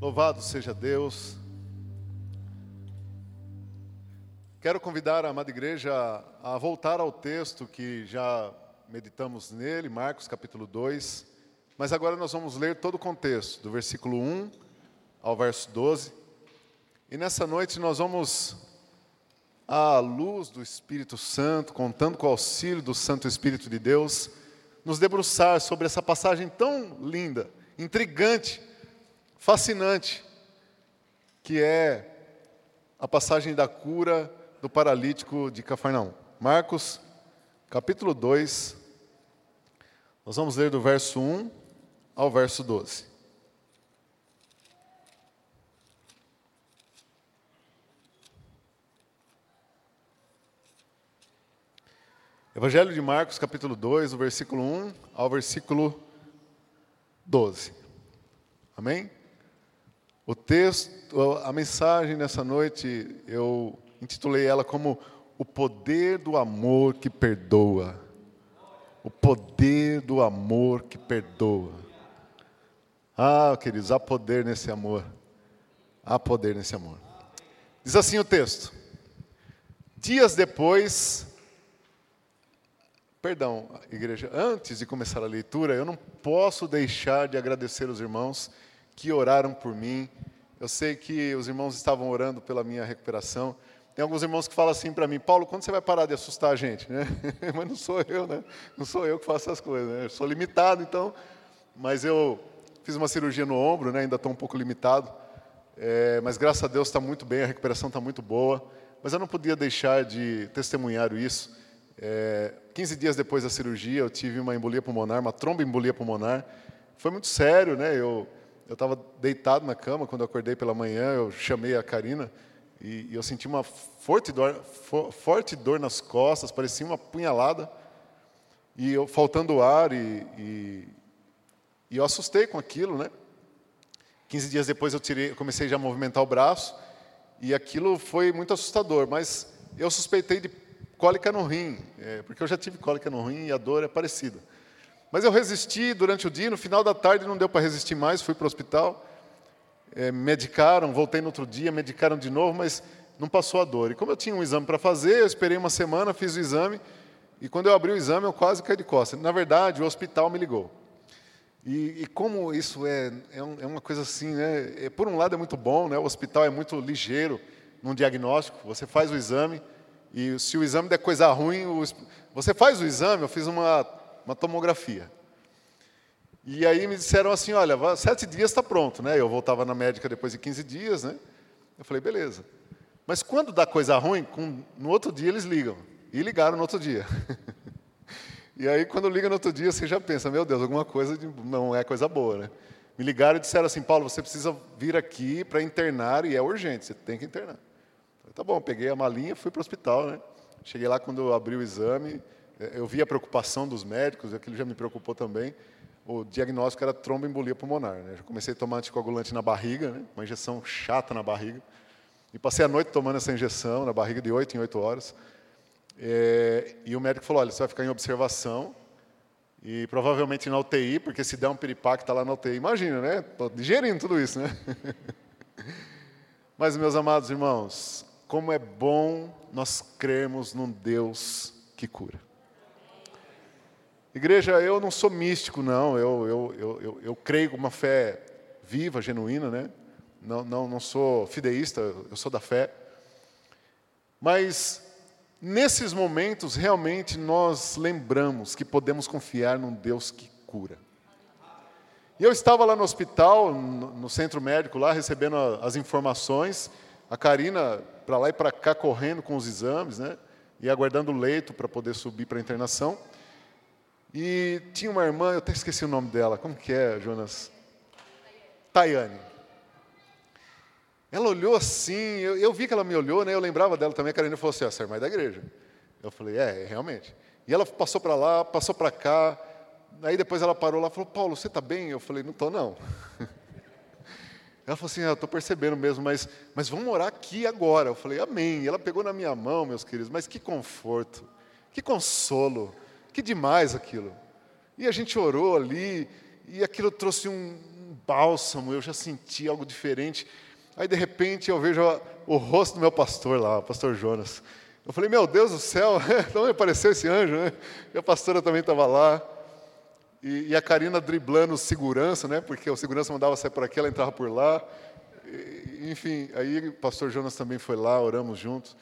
Louvado seja Deus. Quero convidar a amada igreja a voltar ao texto que já meditamos nele, Marcos capítulo 2. Mas agora nós vamos ler todo o contexto, do versículo 1 ao verso 12. E nessa noite nós vamos, à luz do Espírito Santo, contando com o auxílio do Santo Espírito de Deus, nos debruçar sobre essa passagem tão linda, intrigante, fascinante, que é a passagem da cura do paralítico de Cafarnaum. Marcos, capítulo 2, nós vamos ler do verso 1 ao verso 12. Evangelho de Marcos, capítulo 2, do versículo 1 ao versículo 12. Amém? O texto, a mensagem nessa noite, eu intitulei ela como O Poder do Amor que Perdoa. O poder do amor que perdoa. Ah, queridos, há poder nesse amor. Há poder nesse amor. Diz assim o texto: Dias depois, perdão, igreja, antes de começar a leitura, eu não posso deixar de agradecer os irmãos que oraram por mim. Eu sei que os irmãos estavam orando pela minha recuperação. Tem alguns irmãos que falam assim para mim, Paulo, quando você vai parar de assustar a gente? Né? Mas não sou eu, né? Não sou eu que faço essas coisas. Né? Eu sou limitado, então. Mas eu fiz uma cirurgia no ombro, né? ainda estou um pouco limitado. É, mas graças a Deus está muito bem, a recuperação está muito boa. Mas eu não podia deixar de testemunhar isso. É, 15 dias depois da cirurgia, eu tive uma embolia pulmonar, uma tromboembolia pulmonar. Foi muito sério, né? Eu eu estava deitado na cama quando eu acordei pela manhã, eu chamei a Karina e, e eu senti uma forte dor, for, forte dor nas costas, parecia uma punhalada, e eu faltando ar, e, e, e eu assustei com aquilo, né? 15 dias depois eu tirei, comecei já a movimentar o braço, e aquilo foi muito assustador, mas eu suspeitei de cólica no rim, é, porque eu já tive cólica no rim e a dor é parecida. Mas eu resisti durante o dia, no final da tarde não deu para resistir mais, fui para o hospital, é, medicaram, voltei no outro dia, medicaram de novo, mas não passou a dor. E como eu tinha um exame para fazer, eu esperei uma semana, fiz o exame, e quando eu abri o exame eu quase caí de costas. Na verdade, o hospital me ligou. E, e como isso é, é, um, é, uma coisa assim, né? É, por um lado é muito bom, né? o hospital é muito ligeiro num diagnóstico, você faz o exame, e se o exame der coisa ruim, o, você faz o exame, eu fiz uma uma tomografia. E aí me disseram assim, olha, sete dias está pronto, né? Eu voltava na médica depois de 15 dias, né? Eu falei, beleza. Mas quando dá coisa ruim, com, no outro dia eles ligam. E ligaram no outro dia. e aí, quando liga no outro dia, você já pensa, meu Deus, alguma coisa de, não é coisa boa, né? Me ligaram e disseram assim, Paulo, você precisa vir aqui para internar e é urgente, você tem que internar. Falei, tá bom, peguei a malinha, fui para o hospital, né? Cheguei lá quando abri o exame, eu vi a preocupação dos médicos, aquilo já me preocupou também. O diagnóstico era tromboembolia pulmonar. Né? Já comecei a tomar anticoagulante na barriga, né? uma injeção chata na barriga. E passei a noite tomando essa injeção na barriga de 8 em 8 horas. É, e o médico falou, olha, você vai ficar em observação e provavelmente na UTI, porque se der um piripaque, está lá na UTI. Imagina, né? Estou digerindo tudo isso, né? Mas, meus amados irmãos, como é bom nós crermos num Deus que cura. Igreja, eu não sou místico, não. Eu, eu, eu, eu, eu creio com uma fé viva, genuína, né? Não, não, não sou fideísta, eu sou da fé. Mas nesses momentos, realmente nós lembramos que podemos confiar num Deus que cura. E eu estava lá no hospital, no centro médico, lá recebendo as informações, a Karina para lá e para cá correndo com os exames, né? E aguardando o leito para poder subir para a internação. E tinha uma irmã, eu até esqueci o nome dela, como que é, Jonas? Tayane. Ela olhou assim, eu, eu, vi que ela me olhou, né? Eu lembrava dela também, a Karina falou assim, essa é a irmã da igreja. Eu falei, é, realmente. E ela passou para lá, passou para cá, aí depois ela parou lá e falou, Paulo, você está bem? Eu falei, não estou não. Ela falou assim, ah, estou percebendo mesmo, mas, mas vamos orar aqui agora. Eu falei, amém. E ela pegou na minha mão, meus queridos, mas que conforto, que consolo. Que demais aquilo. E a gente orou ali, e aquilo trouxe um bálsamo, eu já senti algo diferente. Aí, de repente, eu vejo o rosto do meu pastor lá, o pastor Jonas. Eu falei, meu Deus do céu, me apareceu esse anjo, né? E a pastora também estava lá. E, e, a Karina driblando segurança, né? Porque o segurança mandava sair por aqui, ela entrava por lá. E, enfim, aí o pastor Jonas também foi lá, oramos juntos.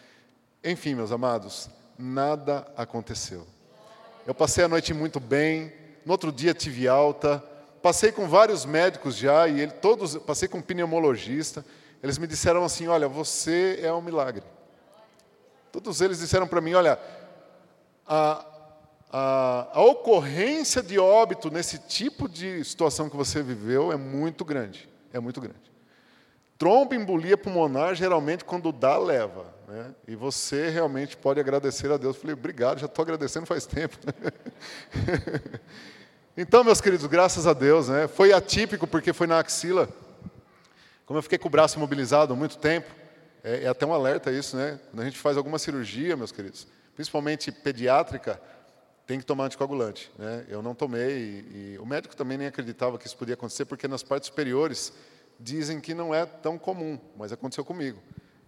Enfim, meus amados, nada aconteceu. Eu passei a noite muito bem, no outro dia tive alta, passei com vários médicos já, e ele, todos, passei com um pneumologista. Eles me disseram assim: olha, você é um milagre. Todos eles disseram para mim: olha, a, a, a ocorrência de óbito nesse tipo de situação que você viveu é muito grande. É muito grande. Tromboembolia pulmonar, geralmente, quando dá, leva. Né? E você realmente pode agradecer a Deus. Eu falei, obrigado, já estou agradecendo faz tempo. então, meus queridos, graças a Deus. Né? Foi atípico porque foi na axila. Como eu fiquei com o braço imobilizado há muito tempo, é, é até um alerta isso, né? Quando a gente faz alguma cirurgia, meus queridos, principalmente pediátrica, tem que tomar anticoagulante. Né? Eu não tomei, e, e, o médico também nem acreditava que isso podia acontecer, porque nas partes superiores dizem que não é tão comum, mas aconteceu comigo.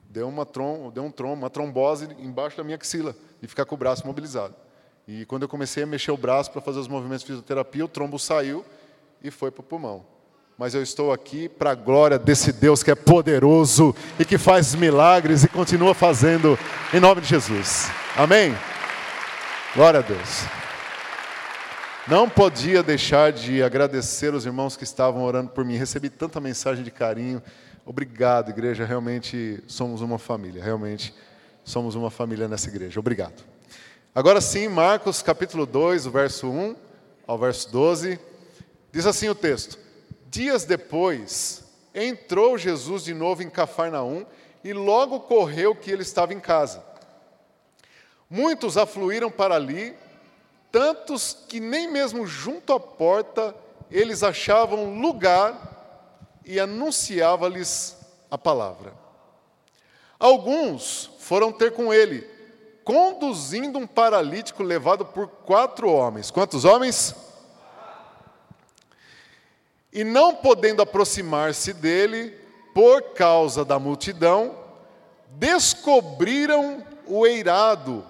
Deu, uma trom, deu um trom, uma trombose embaixo da minha axila, e ficar com o braço mobilizado. E quando eu comecei a mexer o braço para fazer os movimentos de fisioterapia, o trombo saiu e foi para o pulmão. Mas eu estou aqui para a glória desse Deus que é poderoso e que faz milagres e continua fazendo, em nome de Jesus. Amém? Glória a Deus. Não podia deixar de agradecer os irmãos que estavam orando por mim. Recebi tanta mensagem de carinho. Obrigado, igreja. Realmente somos uma família. Realmente somos uma família nessa igreja. Obrigado. Agora sim, Marcos capítulo 2, o verso 1 ao verso 12. Diz assim o texto: Dias depois, entrou Jesus de novo em Cafarnaum e logo correu que ele estava em casa. Muitos afluíram para ali, tantos que nem mesmo junto à porta eles achavam lugar e anunciava-lhes a palavra. Alguns foram ter com ele, conduzindo um paralítico levado por quatro homens. Quantos homens? E não podendo aproximar-se dele, por causa da multidão, descobriram o eirado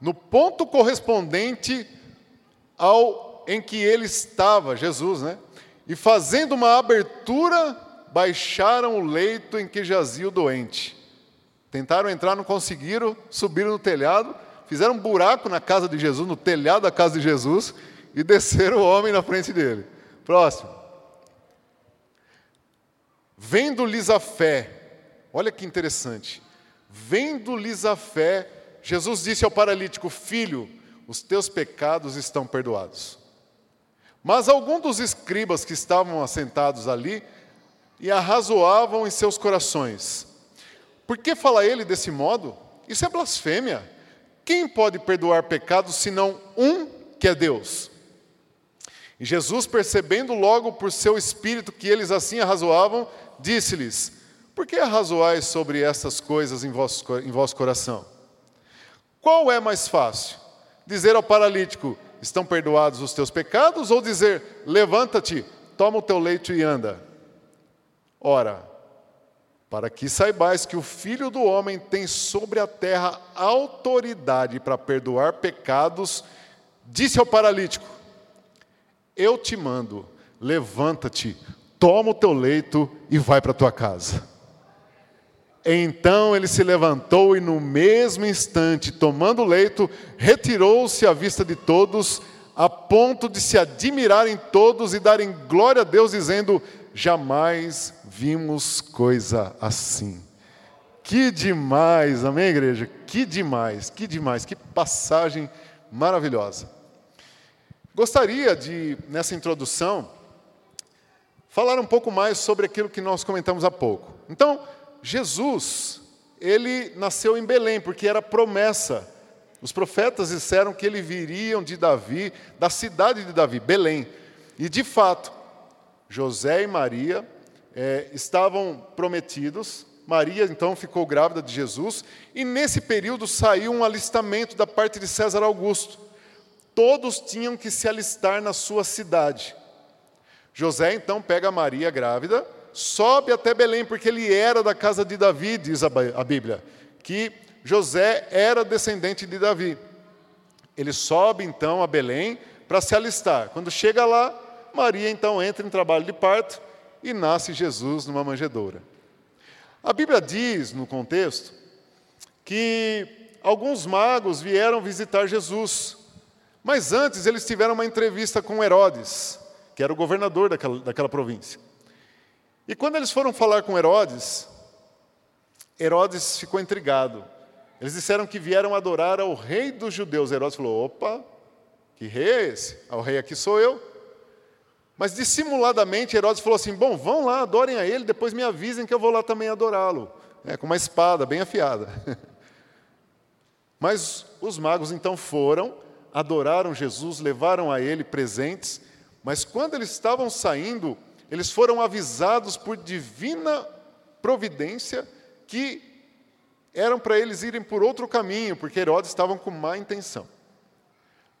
no ponto correspondente ao em que ele estava, Jesus, né? E fazendo uma abertura, baixaram o leito em que jazia o doente. Tentaram entrar, não conseguiram, subiram no telhado, fizeram um buraco na casa de Jesus, no telhado da casa de Jesus, e desceram o homem na frente dele. Próximo. Vendo-lhes a fé, olha que interessante. Vendo-lhes a fé, Jesus disse ao paralítico: Filho, os teus pecados estão perdoados. Mas alguns dos escribas que estavam assentados ali e arrazoavam em seus corações: Por que fala ele desse modo? Isso é blasfêmia. Quem pode perdoar pecados senão um que é Deus? E Jesus, percebendo logo por seu espírito que eles assim arrazoavam, disse-lhes: Por que arrazoais sobre essas coisas em vosso, em vosso coração? Qual é mais fácil? Dizer ao paralítico: Estão perdoados os teus pecados? Ou dizer: Levanta-te, toma o teu leito e anda? Ora, para que saibais que o Filho do Homem tem sobre a terra autoridade para perdoar pecados, disse ao paralítico: Eu te mando, levanta-te, toma o teu leito e vai para a tua casa. Então ele se levantou e, no mesmo instante, tomando o leito, retirou-se à vista de todos, a ponto de se admirarem todos e darem glória a Deus, dizendo: Jamais vimos coisa assim. Que demais, amém, igreja? Que demais, que demais, que passagem maravilhosa. Gostaria de, nessa introdução, falar um pouco mais sobre aquilo que nós comentamos há pouco. Então, Jesus, ele nasceu em Belém, porque era promessa. Os profetas disseram que ele viriam de Davi, da cidade de Davi, Belém. E de fato, José e Maria é, estavam prometidos. Maria então ficou grávida de Jesus, e nesse período saiu um alistamento da parte de César Augusto. Todos tinham que se alistar na sua cidade. José então pega Maria grávida, sobe até Belém, porque ele era da casa de Davi, diz a Bíblia, que José era descendente de Davi. Ele sobe então a Belém para se alistar. Quando chega lá, Maria então entra em trabalho de parto e nasce Jesus numa manjedoura. A Bíblia diz, no contexto, que alguns magos vieram visitar Jesus, mas antes eles tiveram uma entrevista com Herodes, que era o governador daquela, daquela província. E quando eles foram falar com Herodes, Herodes ficou intrigado. Eles disseram que vieram adorar ao rei dos judeus. Herodes falou: opa, que rei é esse? O rei aqui sou eu. Mas dissimuladamente Herodes falou assim: Bom, vão lá, adorem a ele, depois me avisem que eu vou lá também adorá-lo. É, com uma espada bem afiada. Mas os magos então foram, adoraram Jesus, levaram a ele presentes, mas quando eles estavam saindo, eles foram avisados por divina providência que eram para eles irem por outro caminho, porque Herodes estavam com má intenção.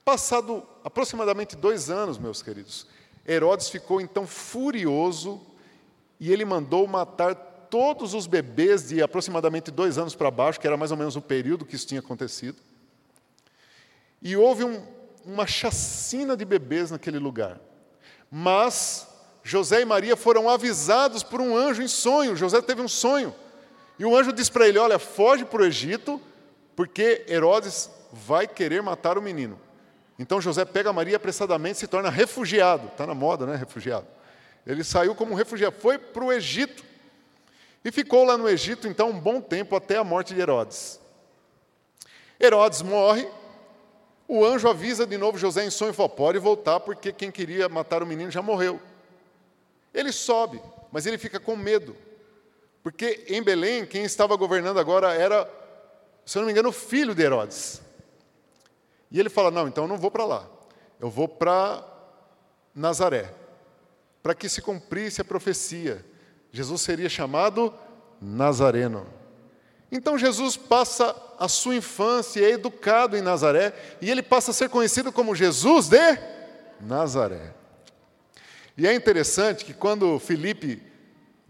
Passado aproximadamente dois anos, meus queridos, Herodes ficou então furioso e ele mandou matar todos os bebês de aproximadamente dois anos para baixo, que era mais ou menos o período que isso tinha acontecido. E houve um, uma chacina de bebês naquele lugar. Mas José e Maria foram avisados por um anjo em sonho. José teve um sonho. E o anjo disse para ele: Olha, foge para o Egito, porque Herodes vai querer matar o menino. Então José pega Maria apressadamente e se torna refugiado. Está na moda, né? Refugiado. Ele saiu como refugiado, foi para o Egito. E ficou lá no Egito, então, um bom tempo até a morte de Herodes. Herodes morre, o anjo avisa de novo José em sonho e fala: pode voltar, porque quem queria matar o menino já morreu. Ele sobe, mas ele fica com medo. Porque em Belém, quem estava governando agora era, se eu não me engano, o filho de Herodes. E ele fala: Não, então eu não vou para lá. Eu vou para Nazaré. Para que se cumprisse a profecia. Jesus seria chamado Nazareno. Então Jesus passa a sua infância, é educado em Nazaré, e ele passa a ser conhecido como Jesus de Nazaré. E é interessante que quando Felipe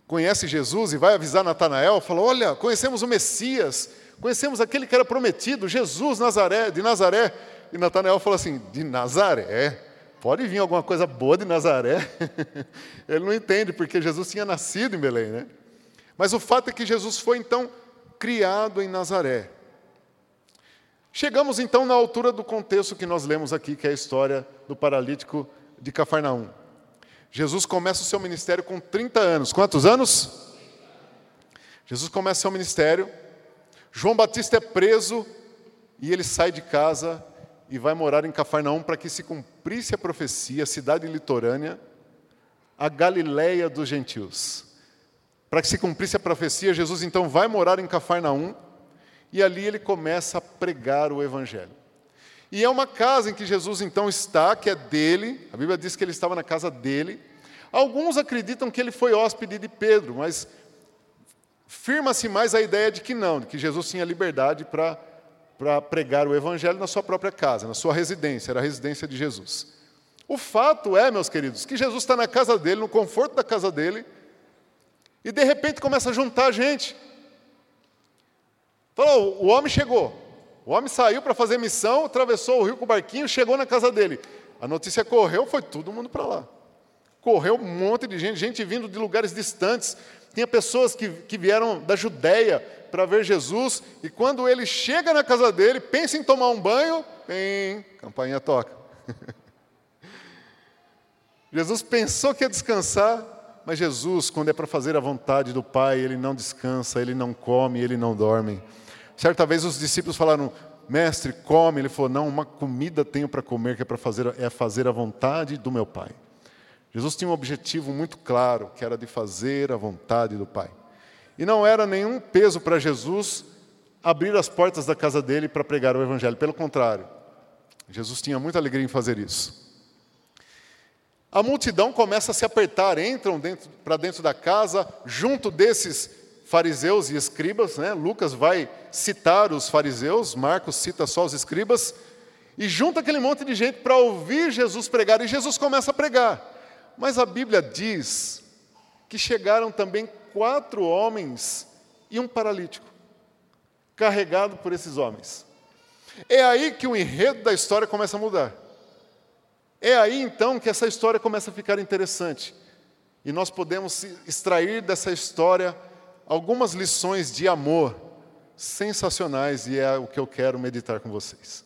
conhece Jesus e vai avisar Natanael, fala: Olha, conhecemos o Messias, Conhecemos aquele que era prometido, Jesus Nazaré, de Nazaré. E Natanael falou assim: de Nazaré? Pode vir alguma coisa boa de Nazaré? Ele não entende, porque Jesus tinha nascido em Belém, né? Mas o fato é que Jesus foi então criado em Nazaré. Chegamos então na altura do contexto que nós lemos aqui, que é a história do paralítico de Cafarnaum. Jesus começa o seu ministério com 30 anos. Quantos anos? Jesus começa o seu ministério João Batista é preso e ele sai de casa e vai morar em Cafarnaum para que se cumprisse a profecia, cidade litorânea, a Galileia dos gentios. Para que se cumprisse a profecia, Jesus então vai morar em Cafarnaum e ali ele começa a pregar o evangelho. E é uma casa em que Jesus então está, que é dele, a Bíblia diz que ele estava na casa dele. Alguns acreditam que ele foi hóspede de Pedro, mas firma-se mais a ideia de que não, de que Jesus tinha liberdade para para pregar o evangelho na sua própria casa, na sua residência, era a residência de Jesus. O fato é, meus queridos, que Jesus está na casa dele, no conforto da casa dele, e de repente começa a juntar gente. Falou, o homem chegou. O homem saiu para fazer missão, atravessou o rio com o barquinho, chegou na casa dele. A notícia correu, foi todo mundo para lá. Correu um monte de gente, gente vindo de lugares distantes, tinha pessoas que, que vieram da Judéia para ver Jesus, e quando ele chega na casa dele, pensa em tomar um banho, bem, campainha toca. Jesus pensou que ia descansar, mas Jesus, quando é para fazer a vontade do Pai, ele não descansa, ele não come, ele não dorme. Certa vez os discípulos falaram: Mestre, come. Ele falou: Não, uma comida tenho para comer, que é para fazer, é fazer a vontade do meu Pai. Jesus tinha um objetivo muito claro, que era de fazer a vontade do Pai. E não era nenhum peso para Jesus abrir as portas da casa dele para pregar o Evangelho, pelo contrário, Jesus tinha muita alegria em fazer isso. A multidão começa a se apertar, entram para dentro da casa, junto desses fariseus e escribas. Né? Lucas vai citar os fariseus, Marcos cita só os escribas, e junta aquele monte de gente para ouvir Jesus pregar, e Jesus começa a pregar. Mas a Bíblia diz que chegaram também quatro homens e um paralítico, carregado por esses homens. É aí que o enredo da história começa a mudar. É aí então que essa história começa a ficar interessante. E nós podemos extrair dessa história algumas lições de amor sensacionais, e é o que eu quero meditar com vocês.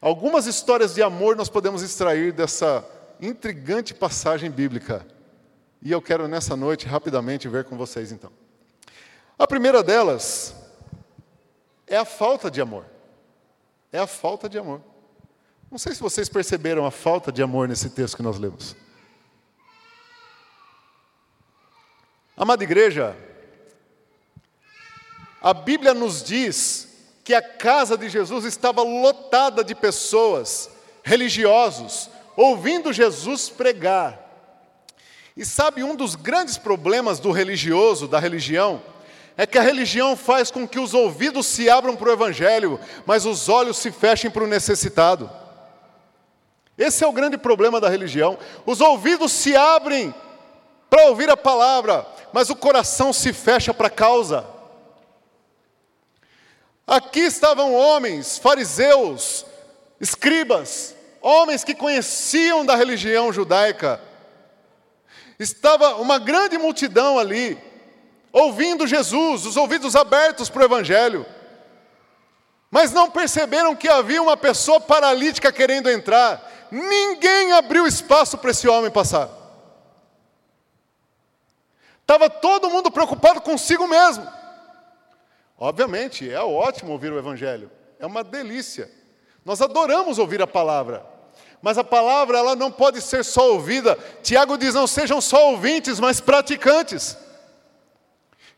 Algumas histórias de amor nós podemos extrair dessa intrigante passagem bíblica. E eu quero nessa noite rapidamente ver com vocês então. A primeira delas é a falta de amor. É a falta de amor. Não sei se vocês perceberam a falta de amor nesse texto que nós lemos. Amada igreja, a Bíblia nos diz que a casa de Jesus estava lotada de pessoas, religiosos, ouvindo Jesus pregar. E sabe, um dos grandes problemas do religioso, da religião, é que a religião faz com que os ouvidos se abram para o Evangelho, mas os olhos se fechem para o necessitado. Esse é o grande problema da religião. Os ouvidos se abrem para ouvir a palavra, mas o coração se fecha para a causa. Aqui estavam homens, fariseus, escribas, homens que conheciam da religião judaica. Estava uma grande multidão ali, ouvindo Jesus, os ouvidos abertos para o Evangelho. Mas não perceberam que havia uma pessoa paralítica querendo entrar. Ninguém abriu espaço para esse homem passar. Estava todo mundo preocupado consigo mesmo. Obviamente, é ótimo ouvir o Evangelho, é uma delícia. Nós adoramos ouvir a palavra, mas a palavra ela não pode ser só ouvida. Tiago diz: não sejam só ouvintes, mas praticantes.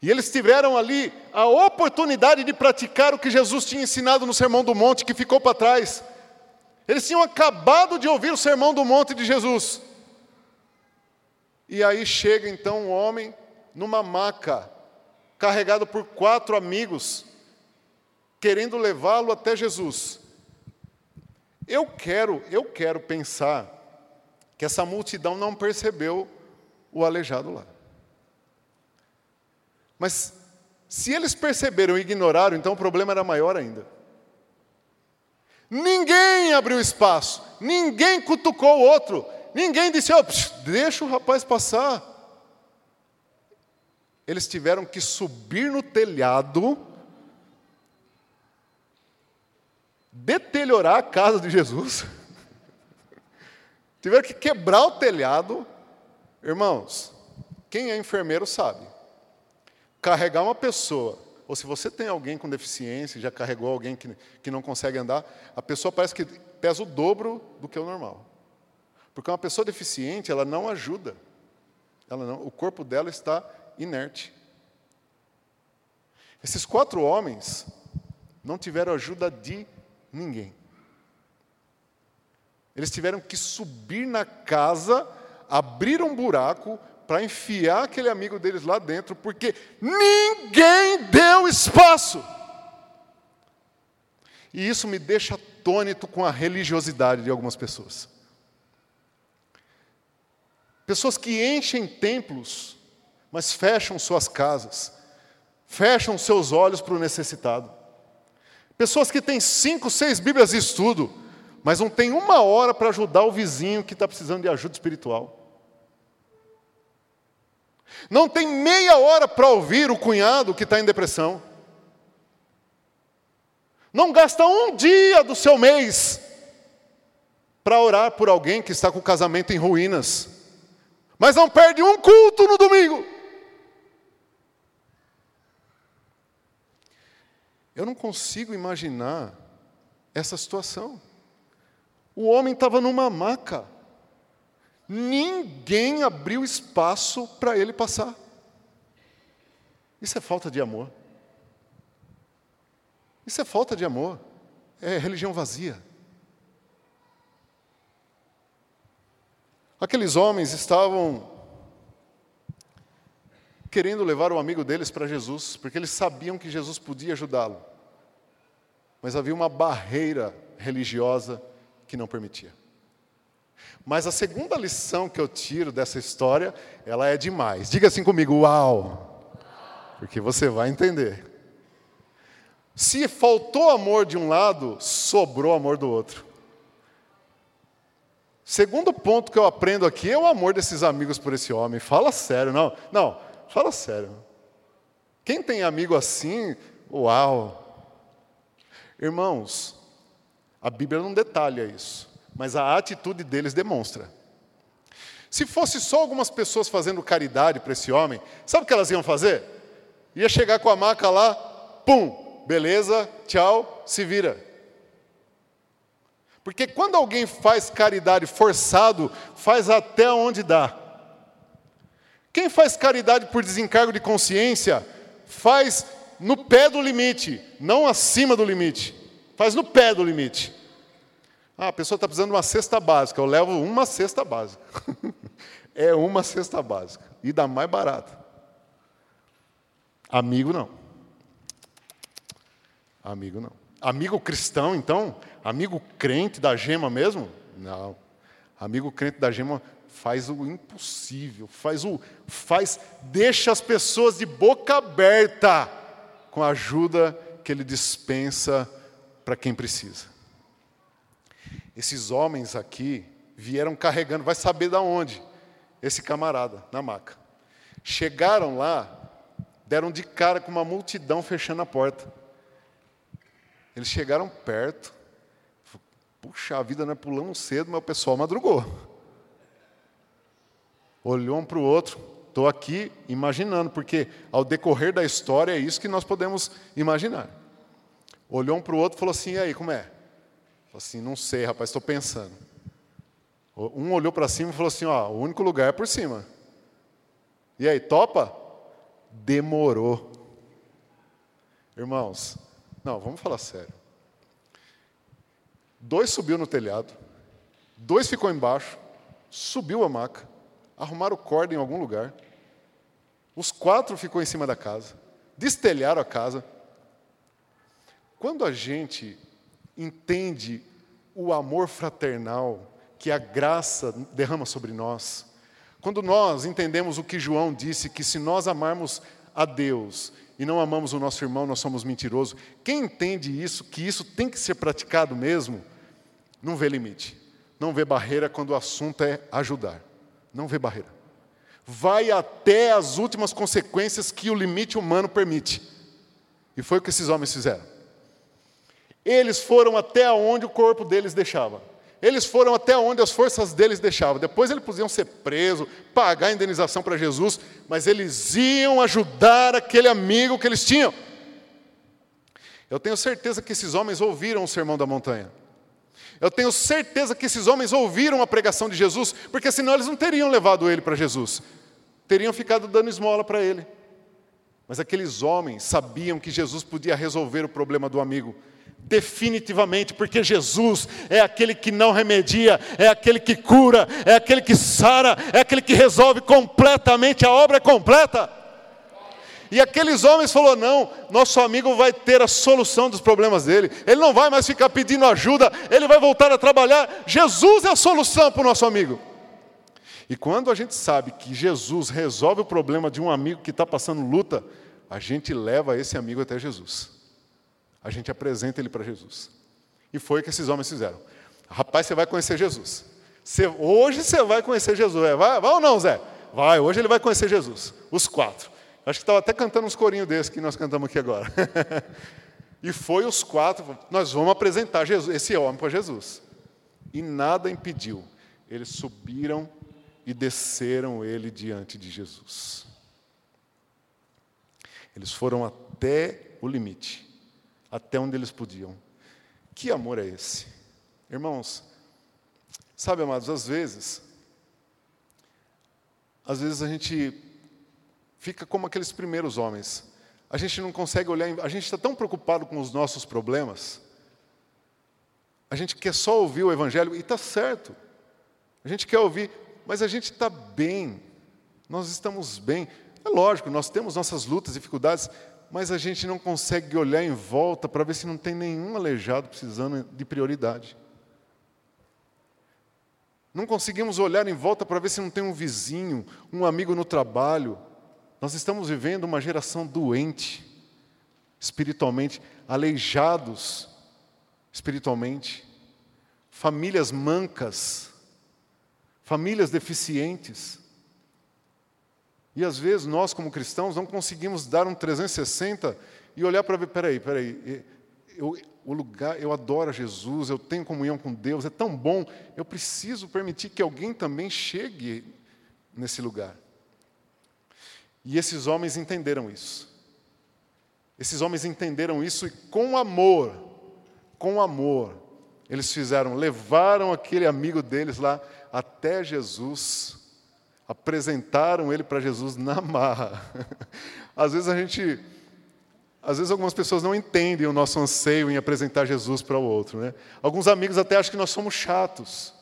E eles tiveram ali a oportunidade de praticar o que Jesus tinha ensinado no Sermão do Monte, que ficou para trás. Eles tinham acabado de ouvir o Sermão do Monte de Jesus. E aí chega então um homem numa maca, carregado por quatro amigos, querendo levá-lo até Jesus. Eu quero, eu quero pensar que essa multidão não percebeu o aleijado lá. Mas se eles perceberam e ignoraram, então o problema era maior ainda. Ninguém abriu espaço, ninguém cutucou o outro, ninguém disse: oh, psh, deixa o rapaz passar. Eles tiveram que subir no telhado, deteriorar a casa de Jesus, tiveram que quebrar o telhado. Irmãos, quem é enfermeiro sabe carregar uma pessoa, ou se você tem alguém com deficiência, já carregou alguém que, que não consegue andar, a pessoa parece que pesa o dobro do que o normal. Porque uma pessoa deficiente, ela não ajuda. Ela não, o corpo dela está inerte. Esses quatro homens não tiveram ajuda de ninguém. Eles tiveram que subir na casa, abrir um buraco, para enfiar aquele amigo deles lá dentro, porque ninguém deu espaço. E isso me deixa atônito com a religiosidade de algumas pessoas. Pessoas que enchem templos, mas fecham suas casas, fecham seus olhos para o necessitado. Pessoas que têm cinco, seis Bíblias de estudo, mas não têm uma hora para ajudar o vizinho que está precisando de ajuda espiritual. Não tem meia hora para ouvir o cunhado que está em depressão. Não gasta um dia do seu mês para orar por alguém que está com o casamento em ruínas. Mas não perde um culto no domingo. Eu não consigo imaginar essa situação. O homem estava numa maca. Ninguém abriu espaço para ele passar. Isso é falta de amor. Isso é falta de amor. É religião vazia. Aqueles homens estavam querendo levar o amigo deles para Jesus, porque eles sabiam que Jesus podia ajudá-lo. Mas havia uma barreira religiosa que não permitia. Mas a segunda lição que eu tiro dessa história, ela é demais. Diga assim comigo, uau! Porque você vai entender. Se faltou amor de um lado, sobrou amor do outro. Segundo ponto que eu aprendo aqui é o amor desses amigos por esse homem. Fala sério, não. Não, fala sério. Quem tem amigo assim, uau. Irmãos, a Bíblia não detalha isso, mas a atitude deles demonstra. Se fosse só algumas pessoas fazendo caridade para esse homem, sabe o que elas iam fazer? Ia chegar com a maca lá, pum, beleza, tchau, se vira. Porque quando alguém faz caridade forçado, faz até onde dá. Quem faz caridade por desencargo de consciência, faz no pé do limite, não acima do limite. Faz no pé do limite. Ah, a pessoa está precisando de uma cesta básica, eu levo uma cesta básica. é uma cesta básica. E dá mais barato. Amigo não. Amigo não. Amigo cristão, então, amigo crente da gema mesmo? Não. Amigo crente da gema faz o impossível, faz o faz deixa as pessoas de boca aberta com a ajuda que ele dispensa para quem precisa. Esses homens aqui vieram carregando, vai saber da onde, esse camarada na maca. Chegaram lá, deram de cara com uma multidão fechando a porta. Eles chegaram perto. Puxa, a vida não é pulando cedo, mas o pessoal madrugou. Olhou um para o outro. Estou aqui imaginando, porque ao decorrer da história é isso que nós podemos imaginar. Olhou um para o outro e falou assim: e aí, como é? Falou assim: não sei, rapaz, estou pensando. Um olhou para cima e falou assim: ó, o único lugar é por cima. E aí, topa? Demorou. Irmãos, não, vamos falar sério. Dois subiu no telhado, dois ficou embaixo, subiu a maca, arrumaram corda em algum lugar. Os quatro ficou em cima da casa, destelharam a casa. Quando a gente entende o amor fraternal que a graça derrama sobre nós, quando nós entendemos o que João disse, que se nós amarmos a Deus e não amamos o nosso irmão, nós somos mentirosos. Quem entende isso, que isso tem que ser praticado mesmo, não vê limite, não vê barreira quando o assunto é ajudar. Não vê barreira. Vai até as últimas consequências que o limite humano permite. E foi o que esses homens fizeram. Eles foram até onde o corpo deles deixava. Eles foram até onde as forças deles deixavam. Depois eles podiam ser presos, pagar a indenização para Jesus, mas eles iam ajudar aquele amigo que eles tinham. Eu tenho certeza que esses homens ouviram o sermão da montanha. Eu tenho certeza que esses homens ouviram a pregação de Jesus, porque senão eles não teriam levado ele para Jesus, teriam ficado dando esmola para ele. Mas aqueles homens sabiam que Jesus podia resolver o problema do amigo, definitivamente, porque Jesus é aquele que não remedia, é aquele que cura, é aquele que sara, é aquele que resolve completamente, a obra é completa. E aqueles homens falou: "Não, nosso amigo vai ter a solução dos problemas dele. Ele não vai mais ficar pedindo ajuda, ele vai voltar a trabalhar. Jesus é a solução para o nosso amigo." E quando a gente sabe que Jesus resolve o problema de um amigo que está passando luta, a gente leva esse amigo até Jesus a gente apresenta ele para Jesus. E foi o que esses homens fizeram. Rapaz, você vai conhecer Jesus. Você, hoje você vai conhecer Jesus. É, vai, vai ou não, Zé? Vai, hoje ele vai conhecer Jesus. Os quatro. Acho que estava até cantando uns corinhos desses que nós cantamos aqui agora. e foi os quatro, nós vamos apresentar Jesus, esse homem para Jesus. E nada impediu. Eles subiram e desceram ele diante de Jesus. Eles foram até o limite até onde eles podiam. Que amor é esse? Irmãos, sabe, amados, às vezes, às vezes a gente fica como aqueles primeiros homens. A gente não consegue olhar, a gente está tão preocupado com os nossos problemas. A gente quer só ouvir o Evangelho, e está certo. A gente quer ouvir, mas a gente está bem. Nós estamos bem. É lógico, nós temos nossas lutas, dificuldades, mas a gente não consegue olhar em volta para ver se não tem nenhum aleijado precisando de prioridade. Não conseguimos olhar em volta para ver se não tem um vizinho, um amigo no trabalho. Nós estamos vivendo uma geração doente, espiritualmente, aleijados espiritualmente, famílias mancas, famílias deficientes. E às vezes nós, como cristãos, não conseguimos dar um 360 e olhar para ver, peraí, peraí, eu, o lugar, eu adoro Jesus, eu tenho comunhão com Deus, é tão bom, eu preciso permitir que alguém também chegue nesse lugar. E esses homens entenderam isso. Esses homens entenderam isso e com amor, com amor, eles fizeram, levaram aquele amigo deles lá até Jesus, apresentaram ele para Jesus na marra. Às vezes a gente às vezes algumas pessoas não entendem o nosso anseio em apresentar Jesus para o outro. Né? Alguns amigos até acham que nós somos chatos.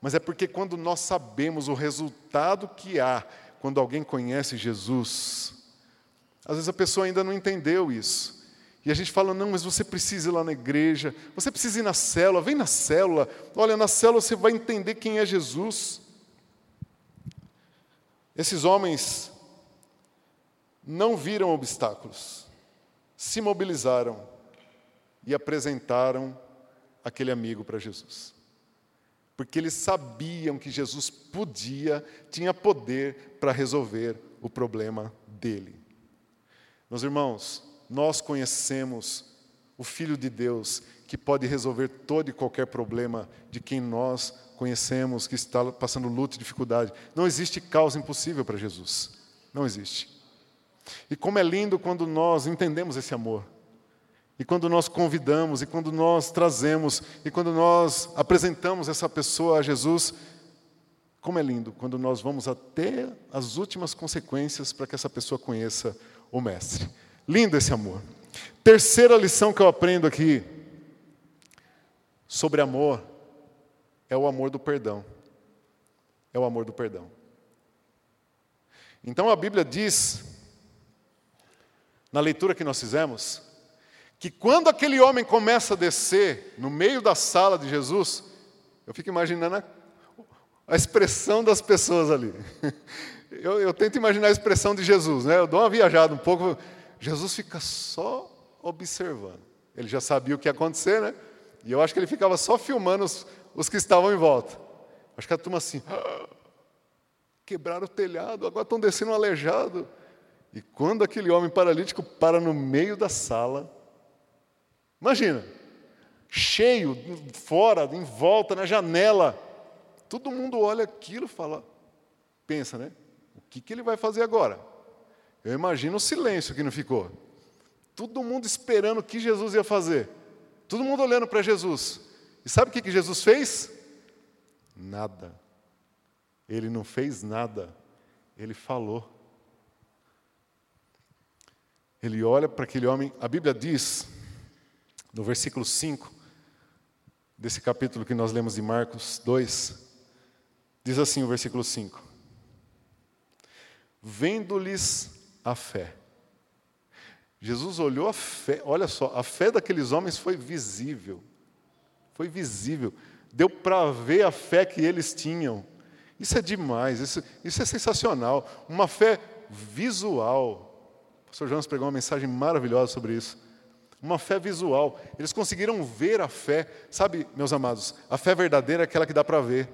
Mas é porque quando nós sabemos o resultado que há quando alguém conhece Jesus, às vezes a pessoa ainda não entendeu isso. E a gente fala, não, mas você precisa ir lá na igreja, você precisa ir na célula, vem na célula. Olha, na célula você vai entender quem é Jesus. Esses homens não viram obstáculos se mobilizaram e apresentaram aquele amigo para Jesus. Porque eles sabiam que Jesus podia, tinha poder para resolver o problema dele. Meus irmãos, nós conhecemos o Filho de Deus que pode resolver todo e qualquer problema de quem nós conhecemos que está passando luta e dificuldade. Não existe causa impossível para Jesus. Não existe. E como é lindo quando nós entendemos esse amor. E quando nós convidamos, e quando nós trazemos, e quando nós apresentamos essa pessoa a Jesus, como é lindo quando nós vamos até as últimas consequências para que essa pessoa conheça o Mestre. Lindo esse amor. Terceira lição que eu aprendo aqui sobre amor é o amor do perdão. É o amor do perdão. Então a Bíblia diz na leitura que nós fizemos, que quando aquele homem começa a descer no meio da sala de Jesus, eu fico imaginando a, a expressão das pessoas ali. Eu, eu, tento imaginar a expressão de Jesus, né? Eu dou uma viajada um pouco. Jesus fica só observando. Ele já sabia o que ia acontecer, né? E eu acho que ele ficava só filmando os, os que estavam em volta. Acho que a turma assim, quebraram o telhado, agora estão descendo um aleijado. E quando aquele homem paralítico para no meio da sala, imagina, cheio, fora, em volta, na janela, todo mundo olha aquilo e fala, pensa, né? O que, que ele vai fazer agora? Eu imagino o silêncio que não ficou. Todo mundo esperando o que Jesus ia fazer. Todo mundo olhando para Jesus. E sabe o que, que Jesus fez? Nada. Ele não fez nada. Ele falou. Ele olha para aquele homem, a Bíblia diz, no versículo 5, desse capítulo que nós lemos de Marcos 2, diz assim o versículo 5: Vendo-lhes a fé. Jesus olhou a fé, olha só, a fé daqueles homens foi visível. Foi visível. Deu para ver a fé que eles tinham. Isso é demais, isso, isso é sensacional. Uma fé visual pastor Jonas pregou uma mensagem maravilhosa sobre isso. Uma fé visual. Eles conseguiram ver a fé. Sabe, meus amados, a fé verdadeira é aquela que dá para ver.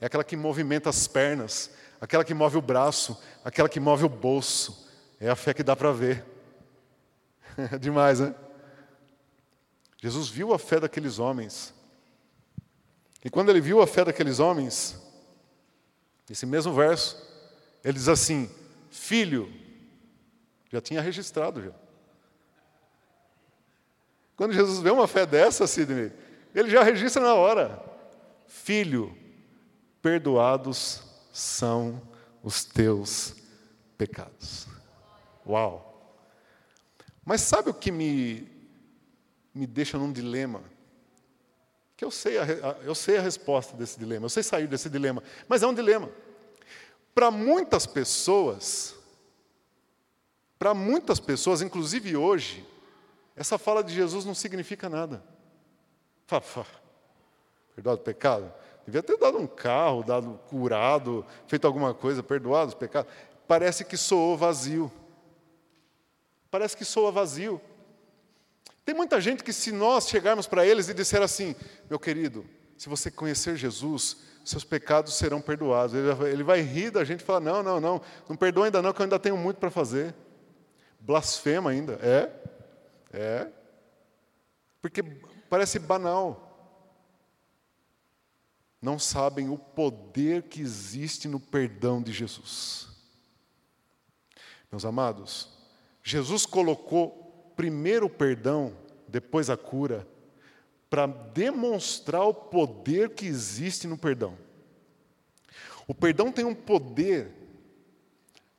É aquela que movimenta as pernas, aquela que move o braço, aquela que move o bolso. É a fé que dá para ver. É demais, né? Jesus viu a fé daqueles homens. E quando ele viu a fé daqueles homens, esse mesmo verso, ele diz assim: Filho, já tinha registrado já. Quando Jesus vê uma fé dessa, Sidney, ele já registra na hora. Filho, perdoados são os teus pecados. Uau! Mas sabe o que me, me deixa num dilema? Que eu sei, a, eu sei a resposta desse dilema, eu sei sair desse dilema, mas é um dilema. Para muitas pessoas, para muitas pessoas, inclusive hoje, essa fala de Jesus não significa nada. Perdoado o pecado? Devia ter dado um carro, dado curado, feito alguma coisa, perdoado os pecados. Parece que soou vazio. Parece que soa vazio. Tem muita gente que, se nós chegarmos para eles e disser assim, meu querido, se você conhecer Jesus, seus pecados serão perdoados. Ele vai rir da gente e falar: não, não, não, não perdoa ainda não, que eu ainda tenho muito para fazer. Blasfema ainda. É, é. Porque parece banal. Não sabem o poder que existe no perdão de Jesus. Meus amados, Jesus colocou primeiro o perdão, depois a cura, para demonstrar o poder que existe no perdão. O perdão tem um poder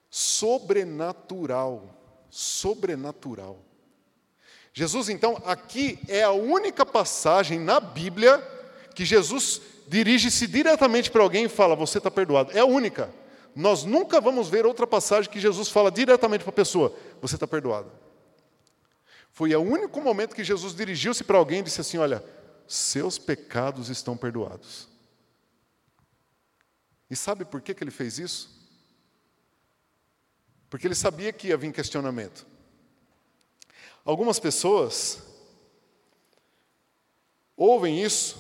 sobrenatural, sobrenatural. Jesus, então, aqui é a única passagem na Bíblia que Jesus dirige-se diretamente para alguém e fala: Você está perdoado. É a única. Nós nunca vamos ver outra passagem que Jesus fala diretamente para a pessoa: Você está perdoado. Foi o único momento que Jesus dirigiu-se para alguém e disse assim: Olha, seus pecados estão perdoados. E sabe por que, que ele fez isso? Porque ele sabia que ia vir questionamento. Algumas pessoas ouvem isso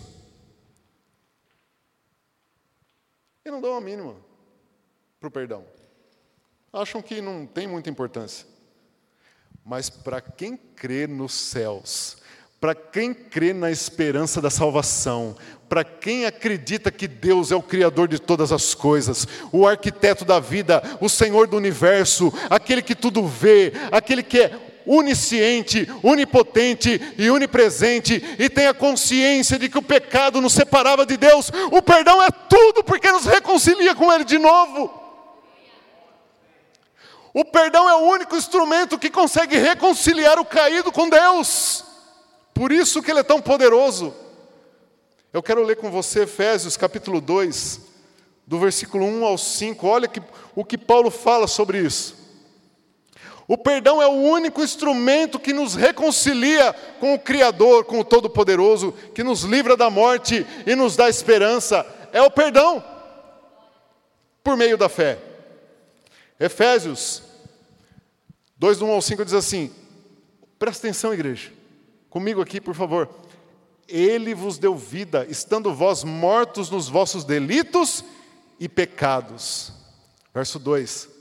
e não dão a mínima para o perdão. Acham que não tem muita importância. Mas para quem crê nos céus, para quem crê na esperança da salvação, para quem acredita que Deus é o Criador de todas as coisas, o arquiteto da vida, o Senhor do universo, aquele que tudo vê, aquele que é onisciente, onipotente e onipresente, e tem a consciência de que o pecado nos separava de Deus, o perdão é tudo porque nos reconcilia com Ele de novo. O perdão é o único instrumento que consegue reconciliar o caído com Deus. Por isso que ele é tão poderoso. Eu quero ler com você Efésios capítulo 2, do versículo 1 ao 5. Olha que, o que Paulo fala sobre isso. O perdão é o único instrumento que nos reconcilia com o Criador, com o Todo-Poderoso, que nos livra da morte e nos dá esperança. É o perdão, por meio da fé. Efésios 2, 1 ao 5 diz assim: presta atenção, igreja, comigo aqui, por favor. Ele vos deu vida, estando vós mortos nos vossos delitos e pecados. Verso 2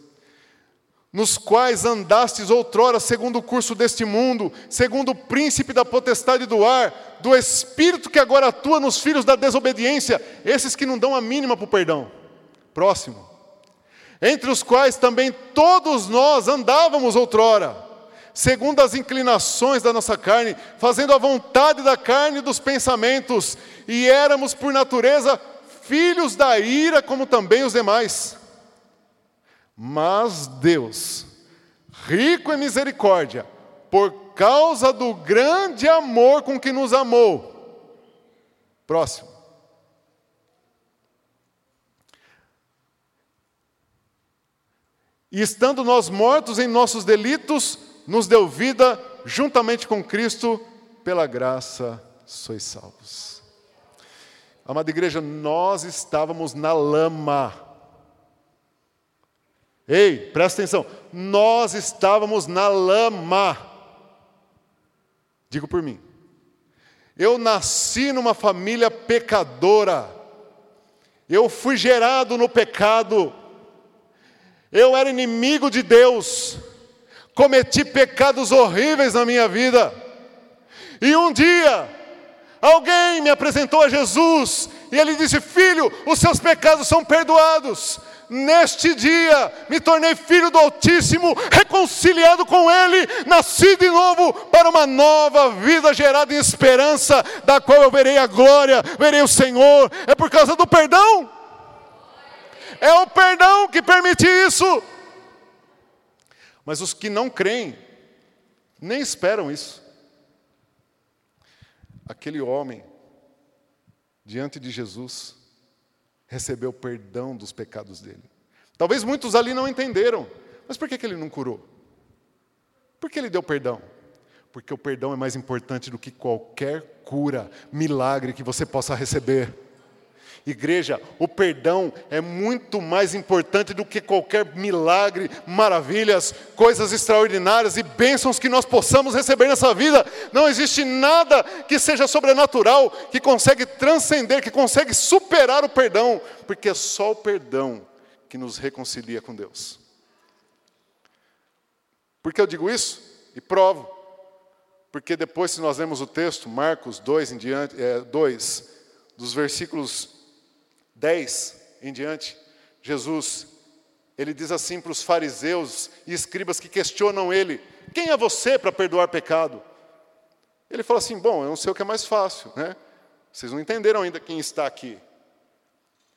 nos quais andastes outrora segundo o curso deste mundo, segundo o príncipe da potestade do ar, do espírito que agora atua nos filhos da desobediência, esses que não dão a mínima para o perdão. Próximo. Entre os quais também todos nós andávamos outrora, segundo as inclinações da nossa carne, fazendo a vontade da carne e dos pensamentos, e éramos por natureza filhos da ira, como também os demais. Mas Deus, rico em misericórdia, por causa do grande amor com que nos amou. Próximo. E estando nós mortos em nossos delitos, nos deu vida juntamente com Cristo, pela graça sois salvos. Amada igreja, nós estávamos na lama Ei, presta atenção. Nós estávamos na lama. Digo por mim. Eu nasci numa família pecadora. Eu fui gerado no pecado. Eu era inimigo de Deus. Cometi pecados horríveis na minha vida. E um dia, alguém me apresentou a Jesus e ele disse: Filho, os seus pecados são perdoados neste dia me tornei filho do Altíssimo, reconciliado com Ele, nasci de novo para uma nova vida gerada em esperança, da qual eu verei a glória, verei o Senhor. É por causa do perdão. É o perdão que permite isso. Mas os que não creem, nem esperam isso. Aquele homem, diante de Jesus, recebeu perdão dos pecados dele. Talvez muitos ali não entenderam, mas por que, que ele não curou? Por que ele deu perdão? Porque o perdão é mais importante do que qualquer cura, milagre que você possa receber. Igreja, o perdão é muito mais importante do que qualquer milagre, maravilhas, coisas extraordinárias e bênçãos que nós possamos receber nessa vida. Não existe nada que seja sobrenatural, que consegue transcender, que consegue superar o perdão, porque é só o perdão que nos reconcilia com Deus. Por que eu digo isso? E provo. Porque depois, se nós lemos o texto, Marcos 2 em diante, é, 2, dos versículos 10 em diante, Jesus, ele diz assim para os fariseus e escribas que questionam ele: Quem é você para perdoar pecado? Ele fala assim: Bom, eu não sei o que é mais fácil, né? Vocês não entenderam ainda quem está aqui.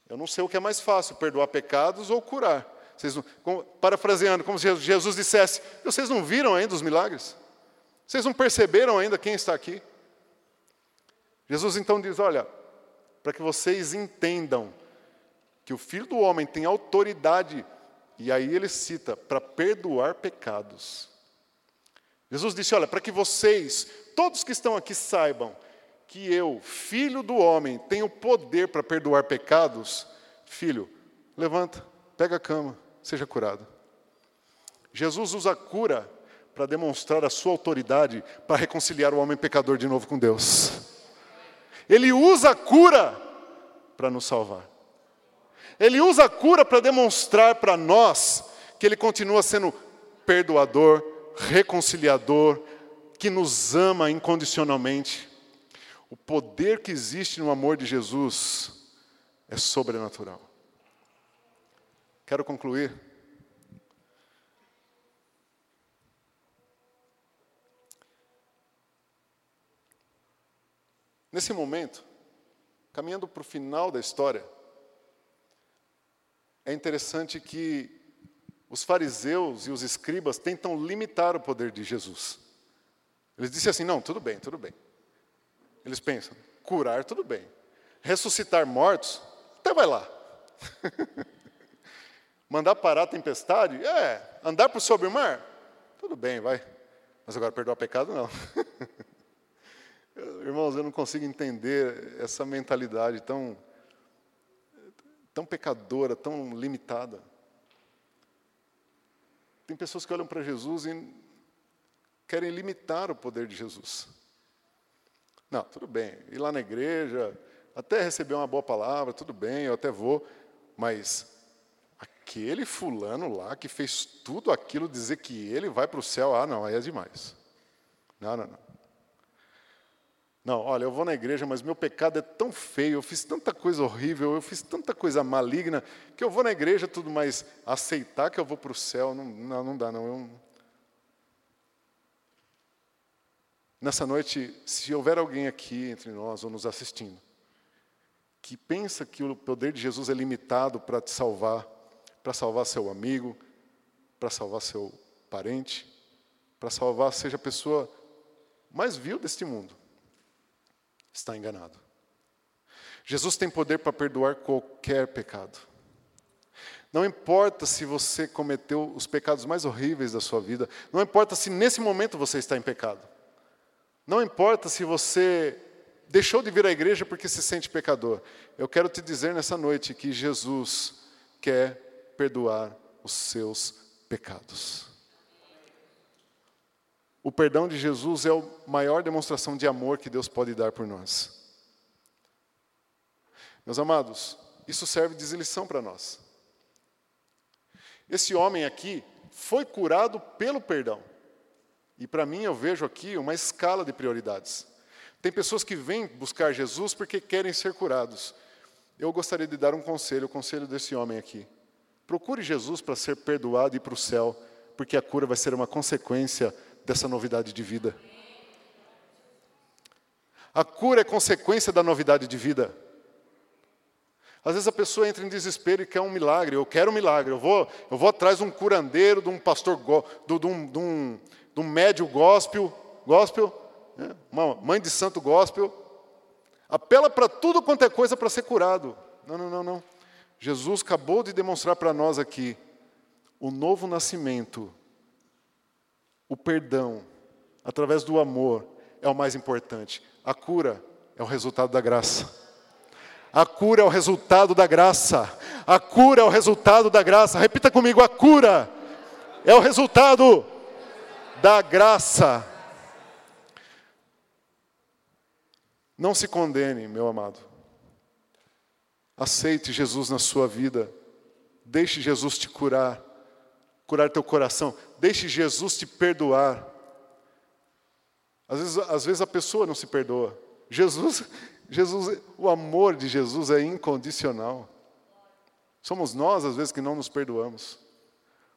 Eu não sei o que é mais fácil, perdoar pecados ou curar. Vocês não, como, parafraseando, como se Jesus dissesse: Vocês não viram ainda os milagres? Vocês não perceberam ainda quem está aqui? Jesus então diz: Olha, para que vocês entendam que o Filho do Homem tem autoridade, e aí ele cita, para perdoar pecados. Jesus disse: Olha, para que vocês, todos que estão aqui, saibam que eu, Filho do Homem, tenho poder para perdoar pecados, filho, levanta, pega a cama, seja curado. Jesus usa a cura para demonstrar a sua autoridade para reconciliar o homem pecador de novo com Deus. Ele usa a cura para nos salvar. Ele usa a cura para demonstrar para nós que Ele continua sendo perdoador, reconciliador, que nos ama incondicionalmente. O poder que existe no amor de Jesus é sobrenatural. Quero concluir. Nesse momento, caminhando para o final da história, é interessante que os fariseus e os escribas tentam limitar o poder de Jesus. Eles dizem assim: não, tudo bem, tudo bem. Eles pensam: curar, tudo bem. Ressuscitar mortos, até vai lá. Mandar parar a tempestade? É. Andar por sobre o mar? Tudo bem, vai. Mas agora perdoar pecado, não. Irmãos, eu não consigo entender essa mentalidade tão, tão pecadora, tão limitada. Tem pessoas que olham para Jesus e querem limitar o poder de Jesus. Não, tudo bem, ir lá na igreja, até receber uma boa palavra, tudo bem, eu até vou, mas aquele fulano lá que fez tudo aquilo, dizer que ele vai para o céu, ah, não, aí é demais. Não, não, não. Não, olha, eu vou na igreja, mas meu pecado é tão feio, eu fiz tanta coisa horrível, eu fiz tanta coisa maligna, que eu vou na igreja tudo, mas aceitar que eu vou para o céu, não, não, não dá, não. Eu... Nessa noite, se houver alguém aqui entre nós ou nos assistindo, que pensa que o poder de Jesus é limitado para te salvar, para salvar seu amigo, para salvar seu parente, para salvar seja a pessoa mais vil deste mundo, está enganado. Jesus tem poder para perdoar qualquer pecado. Não importa se você cometeu os pecados mais horríveis da sua vida, não importa se nesse momento você está em pecado. Não importa se você deixou de vir à igreja porque se sente pecador. Eu quero te dizer nessa noite que Jesus quer perdoar os seus pecados. O perdão de Jesus é a maior demonstração de amor que Deus pode dar por nós. Meus amados, isso serve de lição para nós. Esse homem aqui foi curado pelo perdão. E para mim eu vejo aqui uma escala de prioridades. Tem pessoas que vêm buscar Jesus porque querem ser curados. Eu gostaria de dar um conselho, o conselho desse homem aqui. Procure Jesus para ser perdoado e ir para o céu, porque a cura vai ser uma consequência dessa novidade de vida. A cura é consequência da novidade de vida. Às vezes a pessoa entra em desespero e quer um milagre. Eu quero um milagre. Eu vou, eu vou atrás de um curandeiro, de um pastor, de, de, um, de, um, de um médio gospel, gospel, né? uma mãe de santo gospel. Apela para tudo quanto é coisa para ser curado. Não, não, não, não. Jesus acabou de demonstrar para nós aqui o novo nascimento o perdão, através do amor, é o mais importante. A cura é o resultado da graça. A cura é o resultado da graça. A cura é o resultado da graça. Repita comigo: a cura é o resultado da graça. Não se condene, meu amado. Aceite Jesus na sua vida. Deixe Jesus te curar, curar teu coração. Deixe Jesus te perdoar. Às vezes, às vezes a pessoa não se perdoa. Jesus, Jesus, o amor de Jesus é incondicional. Somos nós, às vezes, que não nos perdoamos.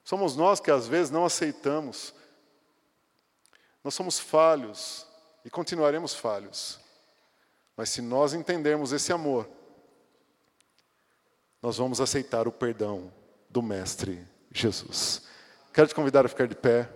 Somos nós que, às vezes, não aceitamos. Nós somos falhos e continuaremos falhos. Mas se nós entendermos esse amor, nós vamos aceitar o perdão do Mestre Jesus. Quero te convidar a ficar de pé.